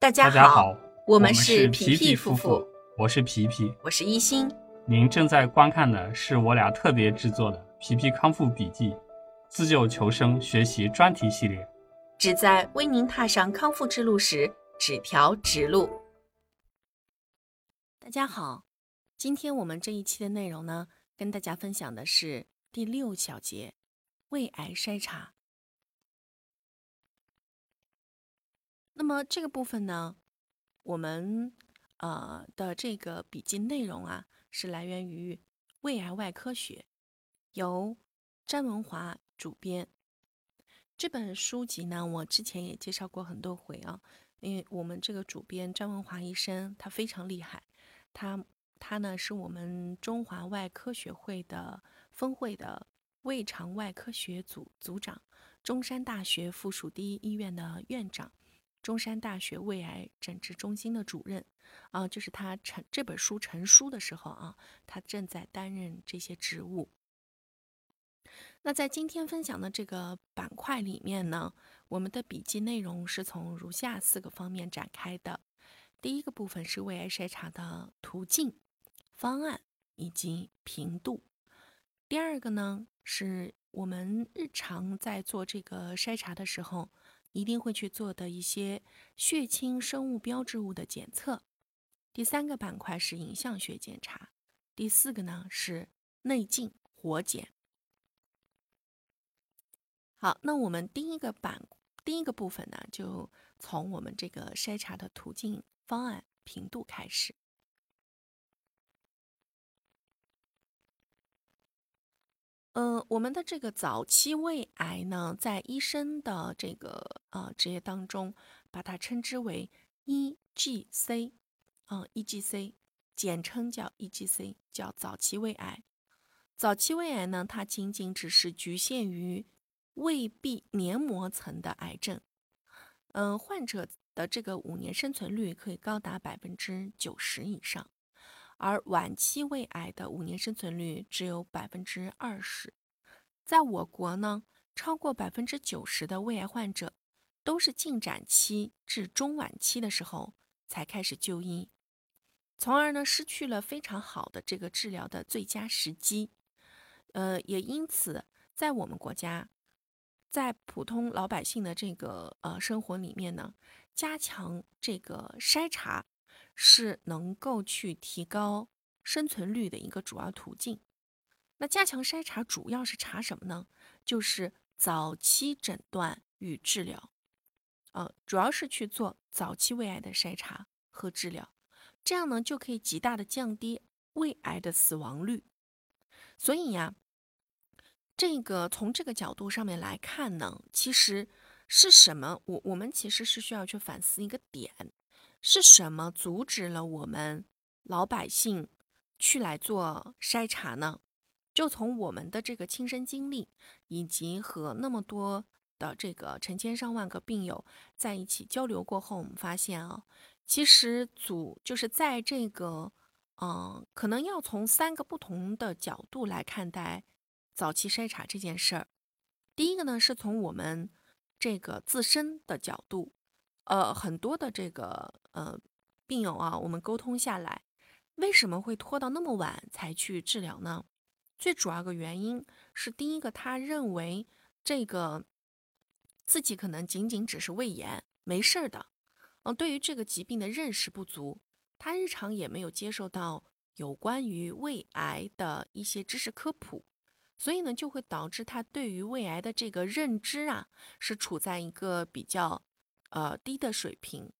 大家好，我们们是皮皮夫妇，我是皮皮。我是一心。您正在观看的是我俩特别制作的《皮皮康复笔记》自救求生学习专题系列。旨在为您踏上康复之路时指条直路。大家好，今天我们这一期的内容呢，跟大家分享的是第六小节胃癌筛查。那么这个部分呢，我们呃的这个笔记内容啊，是来源于胃癌外科学，由詹文华主编。这本书籍呢，我之前也介绍过很多回啊，因为我们这个主编詹文华医生他非常厉害，他他呢是我们中华外科学会的分会的胃肠外科学组组长，中山大学附属第一医院的院长，中山大学胃癌诊治中心的主任，啊，就是他成这本书成书的时候啊，他正在担任这些职务。那在今天分享的这个板块里面呢，我们的笔记内容是从如下四个方面展开的。第一个部分是胃癌筛查的途径、方案以及频度。第二个呢，是我们日常在做这个筛查的时候，一定会去做的一些血清生物标志物的检测。第三个板块是影像学检查。第四个呢是内镜活检。好，那我们第一个板第一个部分呢，就从我们这个筛查的途径、方案、频度开始。呃，我们的这个早期胃癌呢，在医生的这个呃职业当中，把它称之为 EGC，啊、EGC，简称叫 EGC，叫早期胃癌。早期胃癌呢，它仅仅只是局限于胃壁黏膜层的癌症，嗯、患者的这个五年生存率可以高达百分之九十以上，而晚期胃癌的五年生存率只有百分之二十。在我国呢，超过百分之九十的胃癌患者都是进展期至中晚期的时候才开始就医，从而呢失去了非常好的这个治疗的最佳时机。呃，也因此，在我们国家，在普通老百姓的这个呃生活里面呢，加强这个筛查是能够去提高生存率的一个主要途径。那加强筛查主要是查什么呢？就是早期诊断与治疗，呃，主要是去做早期胃癌的筛查和治疗，这样呢就可以极大的降低胃癌的死亡率。所以呀，这个从这个角度上面来看呢，其实是什么？我我们其实是需要去反思一个点，是什么阻止了我们老百姓去来做筛查呢？就从我们的这个亲身经历，以及和那么多的这个成千上万个病友在一起交流过后，我们发现啊，其实阻就是在这个。嗯，可能要从三个不同的角度来看待早期筛查这件事儿。第一个呢，是从我们这个自身的角度，呃，很多的这个呃病友啊，我们沟通下来，为什么会拖到那么晚才去治疗呢？最主要的原因是，第一个，他认为这个自己可能仅仅只是胃炎，没事儿的，嗯，对于这个疾病的认识不足。他日常也没有接受到有关于胃癌的一些知识科普，所以呢，就会导致他对于胃癌的这个认知啊，是处在一个比较呃低的水平。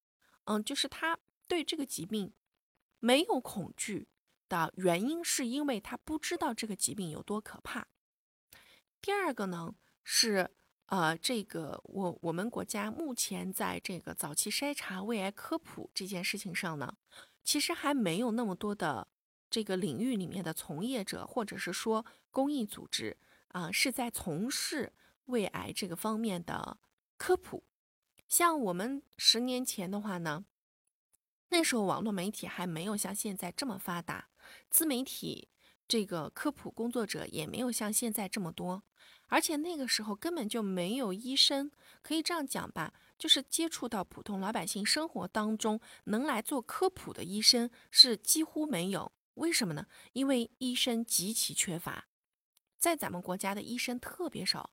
嗯，就是他对这个疾病没有恐惧的原因，是因为他不知道这个疾病有多可怕。第二个呢，是呃这个我我们国家目前在这个早期筛查胃癌科普这件事情上呢。其实还没有那么多的这个领域里面的从业者，或者是说公益组织啊，是在从事胃癌这个方面的科普。像我们十年前的话呢，那时候网络媒体还没有像现在这么发达，自媒体这个科普工作者也没有像现在这么多，而且那个时候根本就没有医生，可以这样讲吧，就是接触到普通老百姓生活当中能来做科普的医生是几乎没有。为什么呢？因为医生极其缺乏，在咱们国家的医生特别少。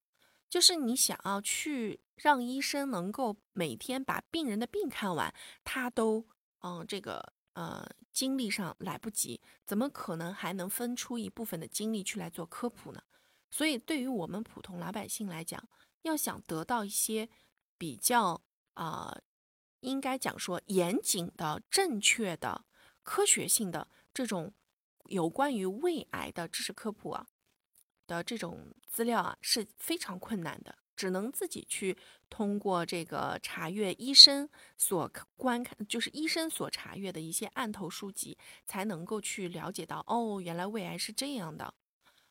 就是你想要去让医生能够每天把病人的病看完，他都嗯这个呃精力上来不及，怎么可能还能分出一部分的精力去来做科普呢？所以对于我们普通老百姓来讲，要想得到一些比较啊，应该讲说严谨的、正确的、科学性的这种有关于胃癌的知识科普啊。的这种资料啊是非常困难的，只能自己去通过这个查阅医生所观看，就是医生所查阅的一些案头书籍，才能够去了解到哦，原来胃癌是这样的，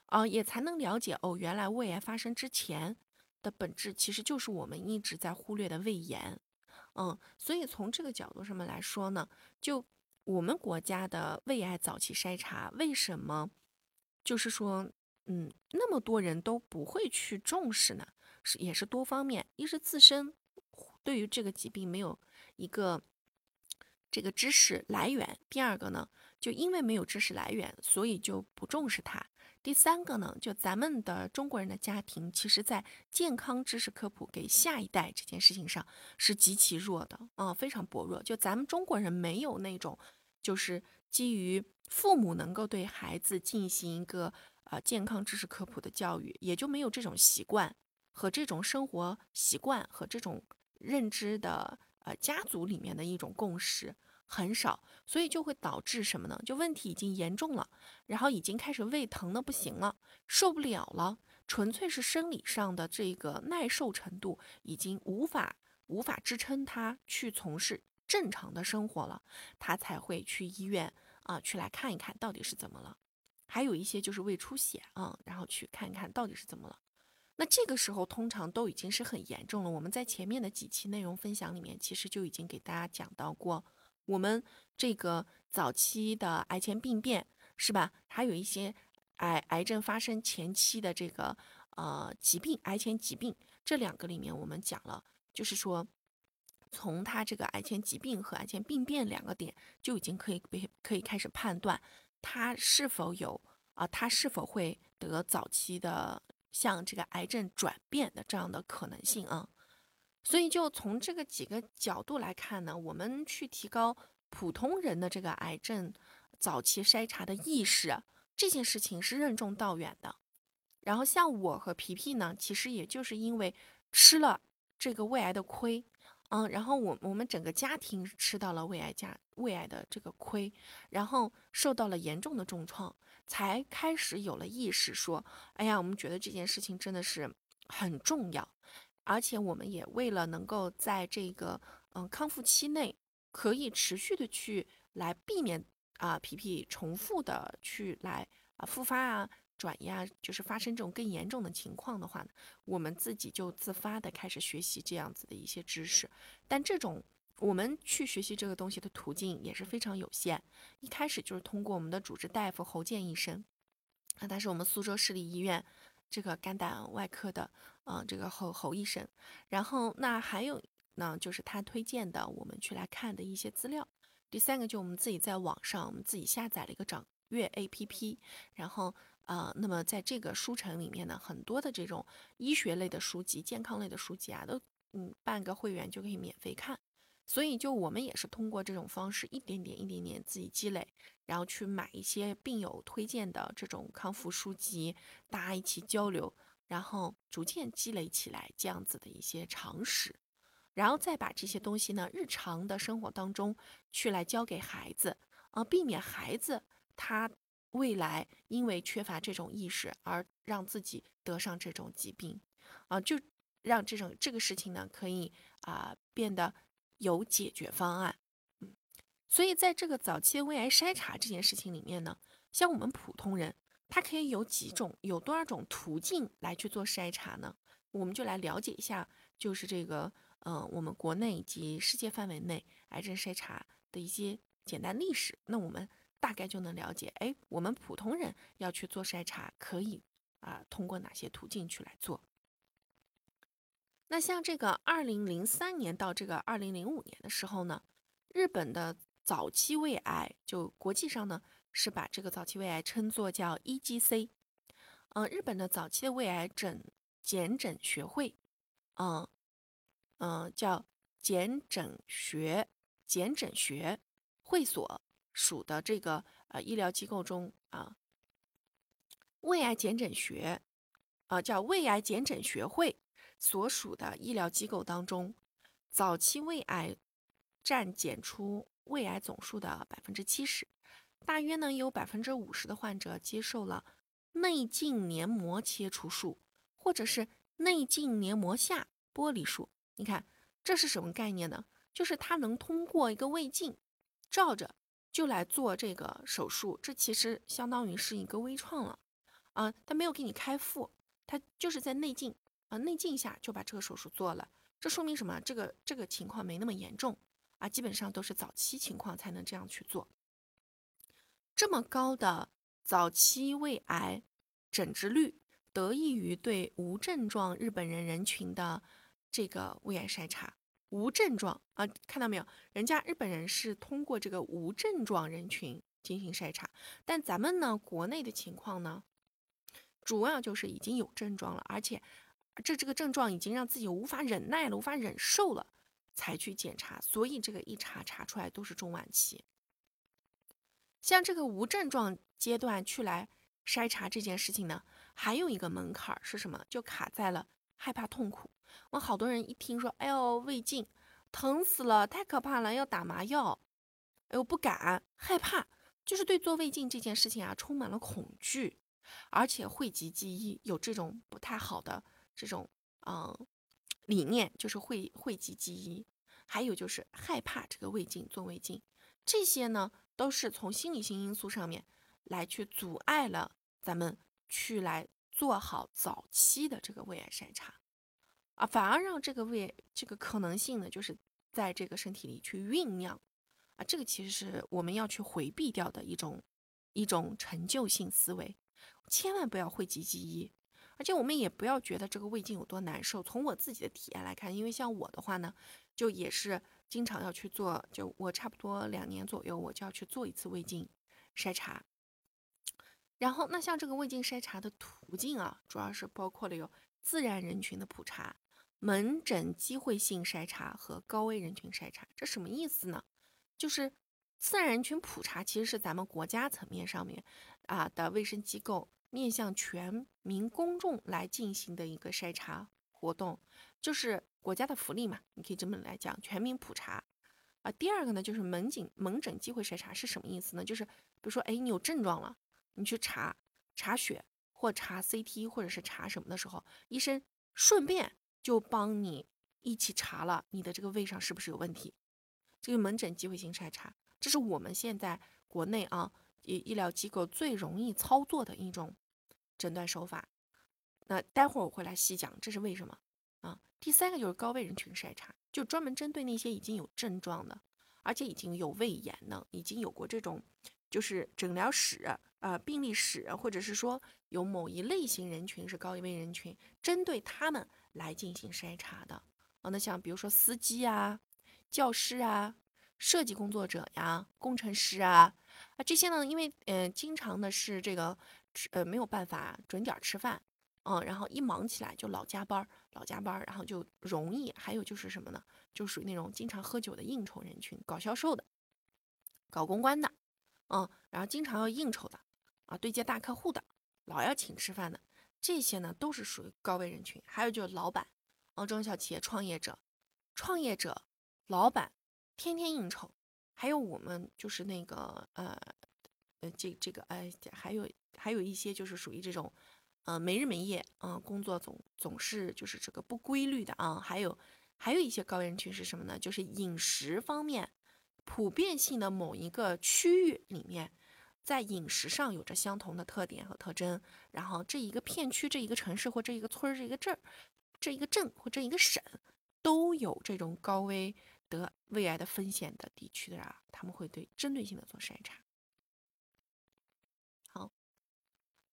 啊，也才能了解哦，原来胃癌发生之前的本质其实就是我们一直在忽略的胃炎，嗯，所以从这个角度上面来说呢，就我们国家的胃癌早期筛查为什么就是说。嗯，那么多人都不会去重视呢，是也是多方面，一是自身对于这个疾病没有一个这个知识来源，第二个呢，就因为没有知识来源，所以就不重视它。第三个呢，就咱们的中国人的家庭，其实在健康知识科普给下一代这件事情上是极其弱的啊，非常薄弱。就咱们中国人没有那种，就是基于父母能够对孩子进行一个。啊，健康知识科普的教育也就没有这种习惯和这种生活习惯和这种认知的呃家族里面的一种共识很少，所以就会导致什么呢？就问题已经严重了，然后已经开始胃疼的不行了，受不了了，纯粹是生理上的这个耐受程度已经无法无法支撑他去从事正常的生活了，他才会去医院啊去来看一看到底是怎么了。还有一些就是胃出血啊，然后去看看到底是怎么了。那这个时候通常都已经是很严重了。我们在前面的几期内容分享里面，其实就已经给大家讲到过，我们这个早期的癌前病变是吧？还有一些癌癌症发生前期的这个呃疾病，癌前疾病这两个里面，我们讲了，就是说从它这个癌前疾病和癌前病变两个点，就已经可以被可以开始判断。他是否有啊？他是否会得早期的像这个癌症转变的这样的可能性啊？所以就从这个几个角度来看呢，我们去提高普通人的这个癌症早期筛查的意识，这件事情是任重道远的。然后像我和皮皮呢，其实也就是因为吃了这个胃癌的亏。嗯，然后我我们整个家庭吃到了胃癌家胃癌的这个亏，然后受到了严重的重创，才开始有了意识，说，哎呀，我们觉得这件事情真的是很重要，而且我们也为了能够在这个嗯康复期内，可以持续的去来避免啊皮皮重复的去来啊复发啊。转移啊，就是发生这种更严重的情况的话，我们自己就自发的开始学习这样子的一些知识。但这种我们去学习这个东西的途径也是非常有限。一开始就是通过我们的主治大夫侯健医生，啊，他是我们苏州市立医院这个肝胆外科的，嗯，这个侯侯医生。然后那还有呢，就是他推荐的我们去来看的一些资料。第三个就我们自己在网上，我们自己下载了一个掌阅 APP，然后。啊，那么在这个书城里面呢，很多的这种医学类的书籍、健康类的书籍啊，都嗯办个会员就可以免费看。所以就我们也是通过这种方式，一点点、一点点自己积累，然后去买一些病友推荐的这种康复书籍，大家一起交流，然后逐渐积累起来这样子的一些常识，然后再把这些东西呢，日常的生活当中去来教给孩子，啊，避免孩子他。未来因为缺乏这种意识而让自己得上这种疾病，啊，就让这种这个事情呢可以啊变得有解决方案。嗯，所以在这个早期的胃癌筛查这件事情里面呢，像我们普通人，他可以有几种，有多少种途径来去做筛查呢？我们就来了解一下，就是这个，嗯，我们国内以及世界范围内癌症筛查的一些简单历史。那我们。大概就能了解，哎，我们普通人要去做筛查，可以啊，通过哪些途径去来做？那像这个二零零三年到这个二零零五年的时候呢，日本的早期胃癌就国际上呢是把这个早期胃癌称作叫 EGC，嗯，日本的早期的胃癌诊检诊学会，嗯嗯叫检诊学检诊学会所属的这个呃医疗机构中啊，胃癌检诊学啊叫胃癌检诊学会。所属的医疗机构当中，早期胃癌占检出胃癌总数的百分之七十，大约呢有百分之五十的患者接受了内镜黏膜切除术，或者是内镜黏膜下剥离术。你看这是什么概念呢？就是它能通过一个胃镜照着就来做这个手术，这其实相当于是一个微创了啊，他没有给你开腹，他就是在内镜。啊，内镜下就把这个手术做了，这说明什么？这个这个情况没那么严重啊，基本上都是早期情况才能这样去做。这么高的早期胃癌诊治率，得益于对无症状日本人人群的这个胃癌筛查。无症状啊，看到没有？人家日本人是通过这个无症状人群进行筛查，但咱们呢，国内的情况呢，主要就是已经有症状了，而且。这这个症状已经让自己无法忍耐了，无法忍受了，才去检查，所以这个一查查出来都是中晚期。像这个无症状阶段去来筛查这件事情呢，还有一个门槛是什么？就卡在了害怕痛苦。我好多人一听说，哎呦胃镜疼死了，太可怕了，要打麻药，哎呦不敢，害怕，就是对做胃镜这件事情啊充满了恐惧，而且讳疾忌医，有这种不太好的。这种嗯理念就是讳讳疾忌医，还有就是害怕这个胃镜做胃镜，这些呢都是从心理性因素上面来去阻碍了咱们去来做好早期的这个胃癌筛查。啊，反而让这个胃这个可能性呢就是在这个身体里去酝酿啊，这个其实是我们要去回避掉的一种一种陈旧性思维，千万不要讳疾忌医。而且我们也不要觉得这个胃镜有多难受。从我自己的体验来看，因为像我的话呢，就也是经常要去做，就我差不多两年左右我就要去做一次胃镜筛查。然后那像这个胃镜筛查的途径啊，主要是包括了有自然人群的普查、门诊机会性筛查和高危人群筛查。这什么意思呢？就是自然人群普查其实是咱们国家层面上面啊的卫生机构。面向全民公众来进行的一个筛查活动，就是国家的福利嘛，你可以这么来讲，全民普查啊。第二个呢，就是门诊门诊机会筛查是什么意思呢？就是比如说，哎，你有症状了，你去查查血或查 CT 或者是查什么的时候，医生顺便就帮你一起查了你的这个胃上是不是有问题。这个门诊机会性筛查，这是我们现在国内啊医医疗机构最容易操作的一种。诊断手法，那待会儿我会来细讲，这是为什么啊？第三个就是高危人群筛查，就专门针对那些已经有症状的，而且已经有胃炎的，已经有过这种就是诊疗史啊、病历史，或者是说有某一类型人群是高危人群，针对他们来进行筛查的啊。那像比如说司机啊、教师啊、设计工作者呀、工程师啊啊这些呢，因为嗯，经常的是这个。呃没有办法准点吃饭，嗯，然后一忙起来就老加班，老加班，然后就容易。还有就是什么呢？就属于那种经常喝酒的应酬人群，搞销售的，搞公关的，嗯，然后经常要应酬的，啊，对接大客户的，老要请吃饭的，这些呢都是属于高危人群。还有就是老板，嗯，中小企业创业者，创业者，老板，天天应酬，还有我们就是那个呃呃这这个哎还有。还有一些就是属于这种，呃，没日没夜，嗯，工作总总是就是这个不规律的啊。还有，还有一些高危人群是什么呢？就是饮食方面，普遍性的某一个区域里面，在饮食上有着相同的特点和特征。然后这一个片区、这一个城市或这一个村、这一个镇、这一个镇或这一个省，都有这种高危得胃癌的风险的地区的啊，他们会对针对性的做筛查。好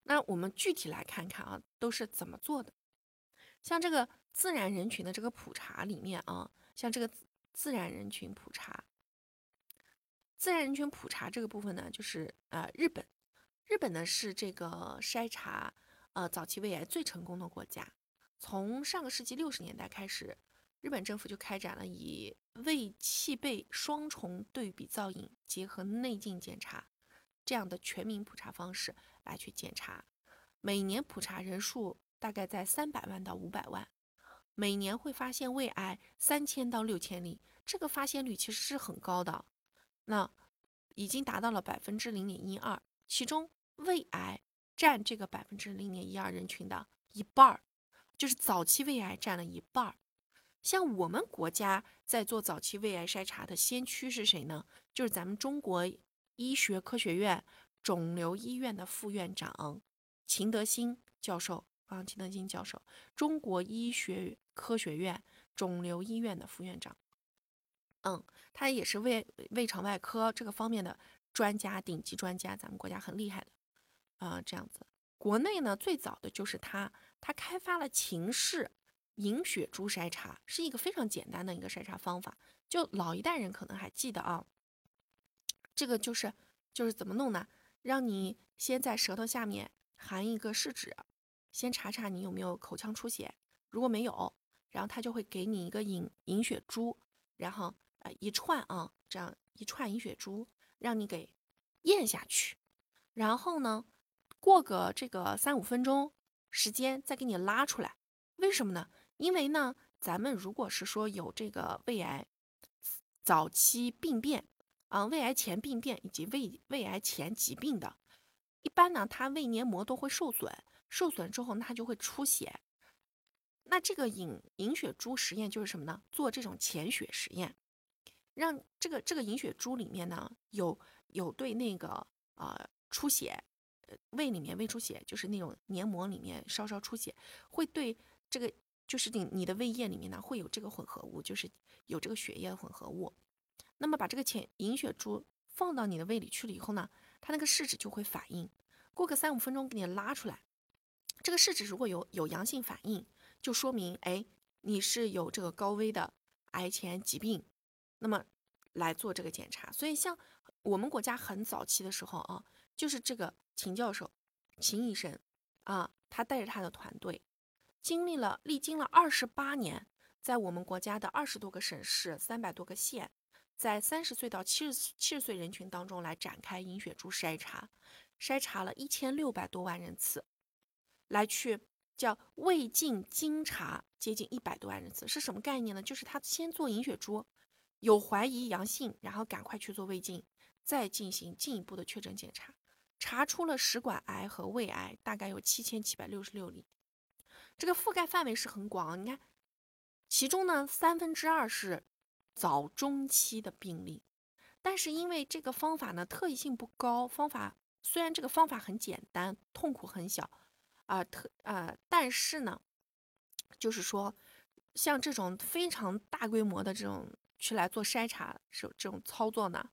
那我们具体来看看啊，都是怎么做的？像这个自然人群的这个普查里面啊，像这个自然人群普查，自然人群普查这个部分呢，就是呃日本，日本呢是这个筛查呃早期胃癌最成功的国家。从上个世纪六十年代开始，日本政府就开展了以胃气背双重对比造影结合内镜检查这样的全民普查方式来去检查，每年普查人数大概在三百万到五百万，每年会发现胃癌三千到六千例，这个发现率其实是很高的，那已经达到了百分之零点一二，其中胃癌占这个百分之零点一二人群的一半儿。就是早期胃癌占了一半儿，像我们国家在做早期胃癌筛查的先驱是谁呢？就是咱们中国医学科学院肿瘤医院的副院长秦德兴教授啊，秦德兴教授，中国医学科学院肿瘤医院的副院长，嗯，他也是胃胃肠外科这个方面的专家，顶级专家，咱们国家很厉害的啊，这样子。国内呢，最早的就是他，他开发了秦氏银血珠筛查，是一个非常简单的一个筛查方法。就老一代人可能还记得啊，这个就是就是怎么弄呢？让你先在舌头下面含一个试纸，先查查你有没有口腔出血，如果没有，然后他就会给你一个银银血珠，然后呃一串啊，这样一串银血珠让你给咽下去，然后呢？过个这个三五分钟时间再给你拉出来，为什么呢？因为呢，咱们如果是说有这个胃癌早期病变啊，胃癌前病变以及胃胃癌前疾病的，一般呢，它胃黏膜都会受损，受损之后它就会出血。那这个银银血珠实验就是什么呢？做这种潜血实验，让这个这个银血珠里面呢有有对那个呃出血。胃里面胃出血，就是那种黏膜里面稍稍出血，会对这个就是你你的胃液里面呢会有这个混合物，就是有这个血液的混合物。那么把这个潜银血珠放到你的胃里去了以后呢，它那个试纸就会反应，过个三五分钟给你拉出来。这个试纸如果有有阳性反应，就说明哎你是有这个高危的癌前疾病，那么来做这个检查。所以像我们国家很早期的时候啊。就是这个秦教授，秦医生啊，他带着他的团队，经历了历经了二十八年，在我们国家的二十多个省市、三百多个县，在三十岁到七十七十岁人群当中来展开银血珠筛查，筛查了一千六百多万人次，来去叫胃镜精查接近一百多万人次，是什么概念呢？就是他先做银血珠，有怀疑阳性，然后赶快去做胃镜，再进行进一步的确诊检查。查出了食管癌和胃癌，大概有七千七百六十六例，这个覆盖范围是很广。你看，其中呢三分之二是早中期的病例，但是因为这个方法呢特异性不高，方法虽然这个方法很简单，痛苦很小，啊特啊，但是呢，就是说像这种非常大规模的这种去来做筛查是这种操作呢，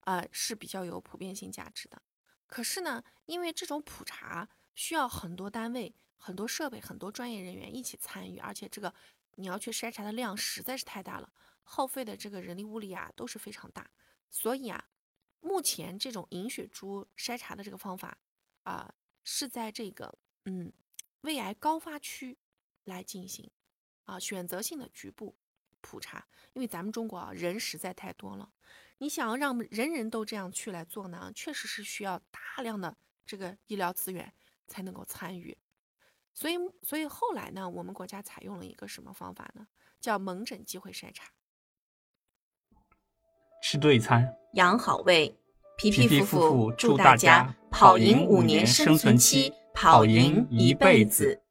啊是比较有普遍性价值的。可是呢，因为这种普查需要很多单位、很多设备、很多专业人员一起参与，而且这个你要去筛查的量实在是太大了，耗费的这个人力物力啊都是非常大。所以啊，目前这种银血珠筛查的这个方法啊，是在这个嗯胃癌高发区来进行啊选择性的局部普查，因为咱们中国啊人实在太多了。你想要让人人都这样去来做呢，确实是需要大量的这个医疗资源才能够参与。所以，所以后来呢，我们国家采用了一个什么方法呢？叫门诊机会筛查。吃对餐，养好胃。皮皮夫妇祝大家跑赢五年生存期，跑赢一辈子。